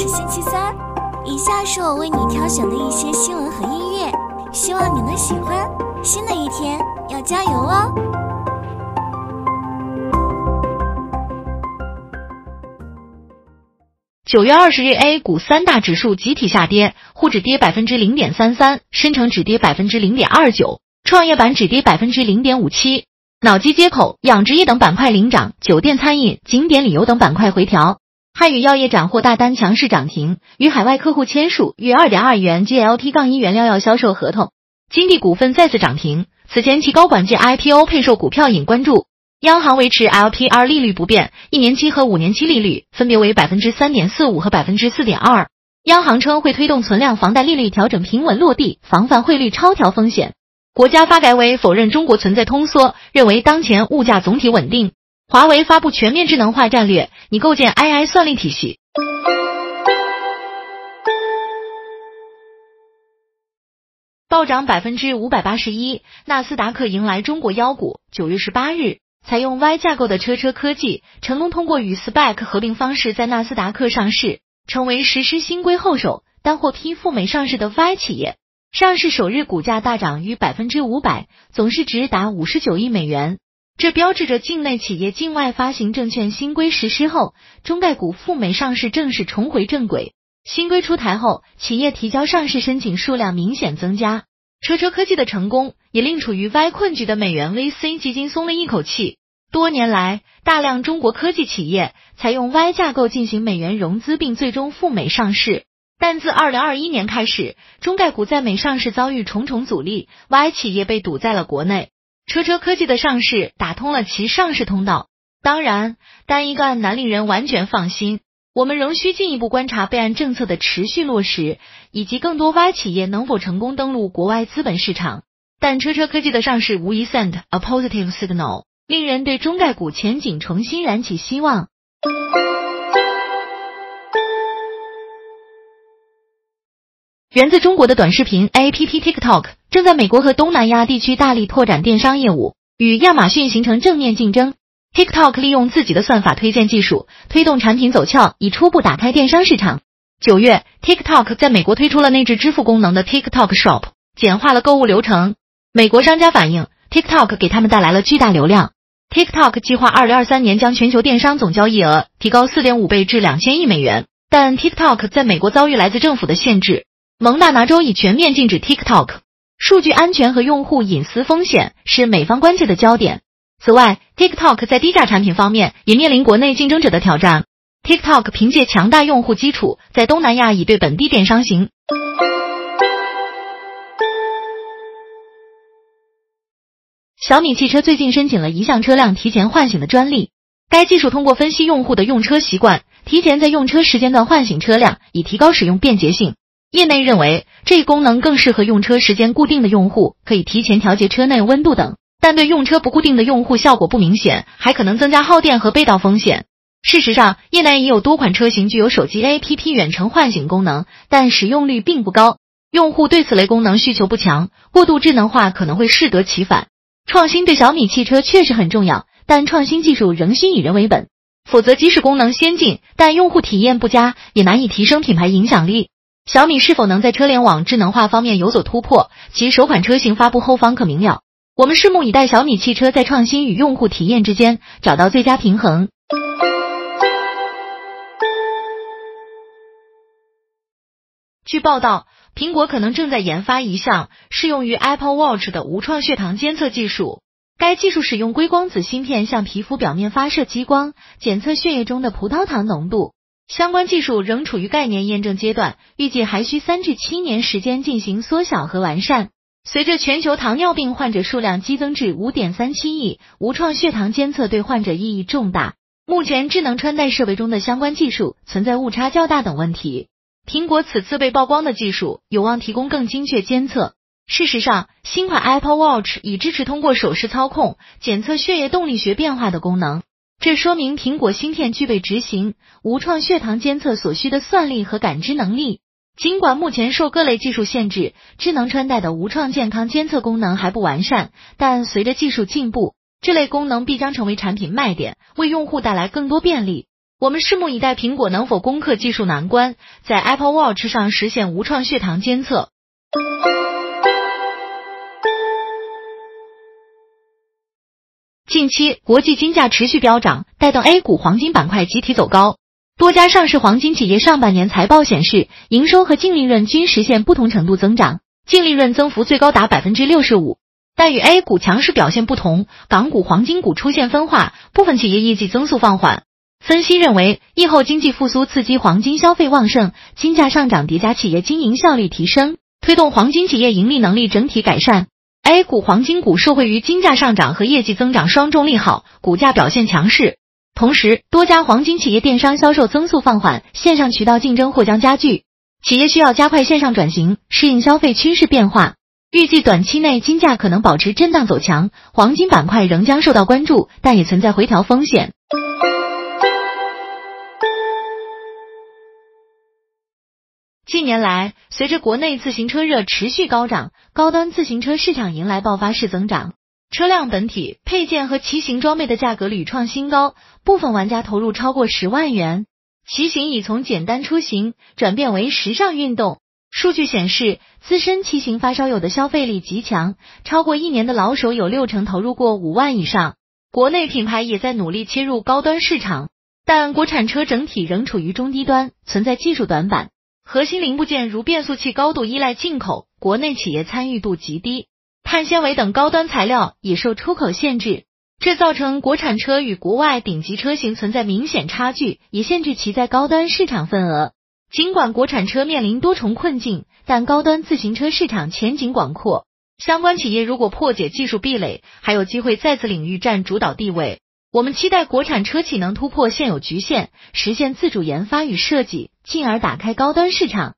是星期三，以下是我为你挑选的一些新闻和音乐，希望你能喜欢。新的一天要加油哦！九月二十日，A 股三大指数集体下跌，沪指跌百分之零点三三，深成指跌百分之零点二九，创业板指跌百分之零点五七。脑机接口、养殖业等板块领涨，酒店餐饮、景点旅游等板块回调。汉语药业斩获大单，强势涨停，与海外客户签署约二点二亿元 GLP- 杠一原料药销售合同。金地股份再次涨停，此前其高管借 IPO 配售股票引关注。央行维持 LPR 利率不变，一年期和五年期利率分别为百分之三点四五和百分之四点二。央行称会推动存量房贷利率调整平稳落地，防范汇率超调风险。国家发改委否认中国存在通缩，认为当前物价总体稳定。华为发布全面智能化战略，拟构建 AI 算力体系。暴涨百分之五百八十一，纳斯达克迎来中国妖股。九月十八日，采用 Y 架构的车车科技成功通过与 SPAC 合并方式在纳斯达克上市，成为实施新规后首单获批赴美上市的 Y 企业。上市首日股价大涨逾百分之五百，总市值达五十九亿美元。这标志着境内企业境外发行证券新规实施后，中概股赴美上市正式重回正轨。新规出台后，企业提交上市申请数量明显增加。车车科技的成功，也令处于 Y 困局的美元 VC 基金松了一口气。多年来，大量中国科技企业采用 Y 架构进行美元融资，并最终赴美上市。但自二零二一年开始，中概股在美上市遭遇重重阻力，Y 企业被堵在了国内。车车科技的上市打通了其上市通道。当然，单一个案难令人完全放心，我们仍需进一步观察备案政策的持续落实，以及更多 Y 企业能否成功登陆国外资本市场。但车车科技的上市无疑 send a positive signal，令人对中概股前景重新燃起希望。源自中国的短视频 APP TikTok 正在美国和东南亚地区大力拓展电商业务，与亚马逊形成正面竞争。TikTok 利用自己的算法推荐技术，推动产品走俏，以初步打开电商市场。九月，TikTok 在美国推出了内置支付功能的 TikTok Shop，简化了购物流程。美国商家反映，TikTok 给他们带来了巨大流量。TikTok 计划二零二三年将全球电商总交易额提高四点五倍至两千亿美元，但 TikTok 在美国遭遇来自政府的限制。蒙大拿州已全面禁止 TikTok，数据安全和用户隐私风险是美方关切的焦点。此外，TikTok 在低价产品方面也面临国内竞争者的挑战。TikTok 凭借强大用户基础，在东南亚已对本地电商行。小米汽车最近申请了一项车辆提前唤醒的专利，该技术通过分析用户的用车习惯，提前在用车时间段唤醒车辆，以提高使用便捷性。业内认为，这一功能更适合用车时间固定的用户，可以提前调节车内温度等。但对用车不固定的用户效果不明显，还可能增加耗电和被盗风险。事实上，业内已有多款车型具有手机 APP 远程唤醒功能，但使用率并不高，用户对此类功能需求不强，过度智能化可能会适得其反。创新对小米汽车确实很重要，但创新技术仍需以人为本，否则即使功能先进，但用户体验不佳，也难以提升品牌影响力。小米是否能在车联网智能化方面有所突破？其首款车型发布后方可明了。我们拭目以待，小米汽车在创新与用户体验之间找到最佳平衡。据报道，苹果可能正在研发一项适用于 Apple Watch 的无创血糖监测技术。该技术使用硅光子芯片向皮肤表面发射激光，检测血液中的葡萄糖浓度。相关技术仍处于概念验证阶段，预计还需三至七年时间进行缩小和完善。随着全球糖尿病患者数量激增至五点三七亿，无创血糖监测对患者意义重大。目前智能穿戴设备中的相关技术存在误差较大等问题。苹果此次被曝光的技术有望提供更精确监测。事实上，新款 Apple Watch 已支持通过手势操控检测血液动力学变化的功能。这说明苹果芯片具备执行无创血糖监测所需的算力和感知能力。尽管目前受各类技术限制，智能穿戴的无创健康监测功能还不完善，但随着技术进步，这类功能必将成为产品卖点，为用户带来更多便利。我们拭目以待，苹果能否攻克技术难关，在 Apple Watch 上实现无创血糖监测。近期国际金价持续飙涨，带动 A 股黄金板块集体走高。多家上市黄金企业上半年财报显示，营收和净利润均实现不同程度增长，净利润增幅最高达百分之六十五。但与 A 股强势表现不同，港股黄金股出现分化，部分企业业绩增速放缓。分析认为，疫后经济复苏刺激黄金消费旺盛，金价上涨叠加企业经营效率提升，推动黄金企业盈利能力整体改善。A 股黄金股受惠于金价上涨和业绩增长双重利好，股价表现强势。同时，多家黄金企业电商销售增速放缓，线上渠道竞争或将加剧，企业需要加快线上转型，适应消费趋势变化。预计短期内金价可能保持震荡走强，黄金板块仍将受到关注，但也存在回调风险。近年来，随着国内自行车热持续高涨，高端自行车市场迎来爆发式增长，车辆本体、配件和骑行装备的价格屡创新高，部分玩家投入超过十万元。骑行已从简单出行转变为时尚运动。数据显示，资深骑行发烧友的消费力极强，超过一年的老手有六成投入过五万以上。国内品牌也在努力切入高端市场，但国产车整体仍处于中低端，存在技术短板。核心零部件如变速器高度依赖进口，国内企业参与度极低；碳纤维等高端材料也受出口限制，这造成国产车与国外顶级车型存在明显差距，也限制其在高端市场份额。尽管国产车面临多重困境，但高端自行车市场前景广阔。相关企业如果破解技术壁垒，还有机会在此领域占主导地位。我们期待国产车企能突破现有局限，实现自主研发与设计，进而打开高端市场。